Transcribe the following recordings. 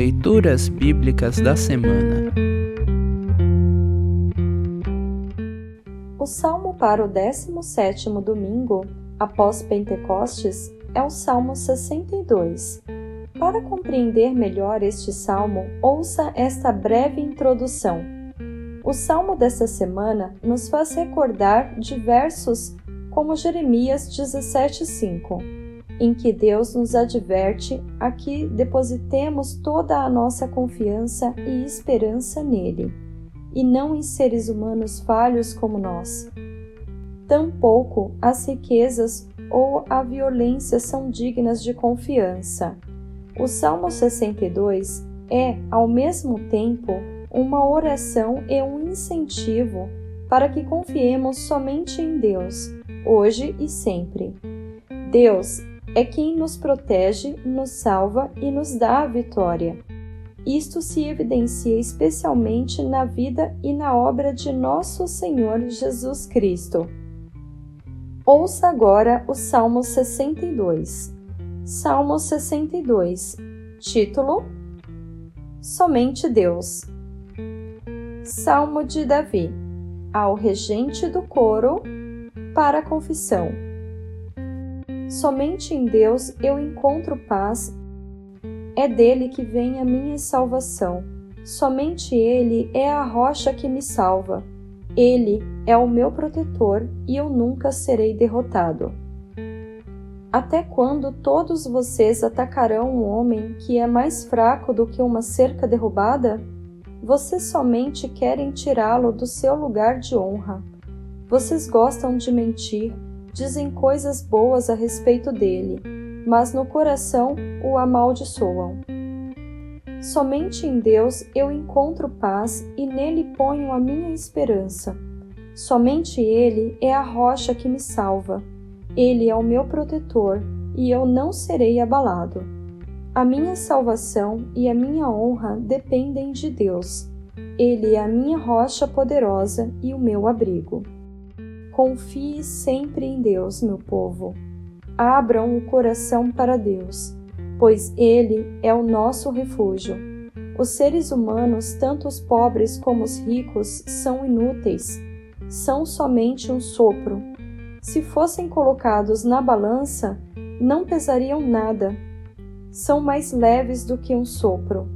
Leituras Bíblicas da Semana O salmo para o 17º domingo, após Pentecostes, é o Salmo 62. Para compreender melhor este salmo, ouça esta breve introdução. O salmo desta semana nos faz recordar de versos como Jeremias 17:5 em que Deus nos adverte a que depositemos toda a nossa confiança e esperança nele, e não em seres humanos falhos como nós. Tampouco as riquezas ou a violência são dignas de confiança. O Salmo 62 é, ao mesmo tempo, uma oração e um incentivo para que confiemos somente em Deus, hoje e sempre. Deus é quem nos protege, nos salva e nos dá a vitória. Isto se evidencia especialmente na vida e na obra de nosso Senhor Jesus Cristo. Ouça agora o Salmo 62. Salmo 62. Título: Somente Deus. Salmo de Davi. Ao regente do coro para a confissão. Somente em Deus eu encontro paz. É dele que vem a minha salvação. Somente Ele é a rocha que me salva. Ele é o meu protetor e eu nunca serei derrotado. Até quando todos vocês atacarão um homem que é mais fraco do que uma cerca derrubada? Vocês somente querem tirá-lo do seu lugar de honra. Vocês gostam de mentir dizem coisas boas a respeito dele, mas no coração o amaldiçoam. Somente em Deus eu encontro paz e nele ponho a minha esperança. Somente Ele é a rocha que me salva. Ele é o meu protetor e eu não serei abalado. A minha salvação e a minha honra dependem de Deus. Ele é a minha rocha poderosa e o meu abrigo. Confie sempre em Deus, meu povo. Abram o coração para Deus, pois Ele é o nosso refúgio. Os seres humanos, tanto os pobres como os ricos, são inúteis, são somente um sopro. Se fossem colocados na balança, não pesariam nada. São mais leves do que um sopro.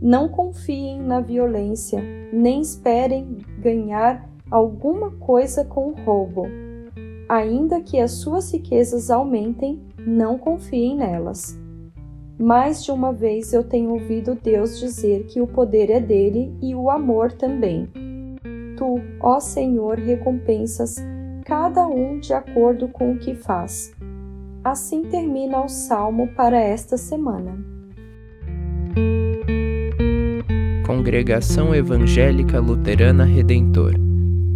Não confiem na violência, nem esperem ganhar alguma coisa com o roubo. Ainda que as suas riquezas aumentem, não confiem nelas. Mais de uma vez eu tenho ouvido Deus dizer que o poder é dele e o amor também. Tu, ó Senhor, recompensas cada um de acordo com o que faz. Assim termina o salmo para esta semana. Congregação Evangélica Luterana Redentor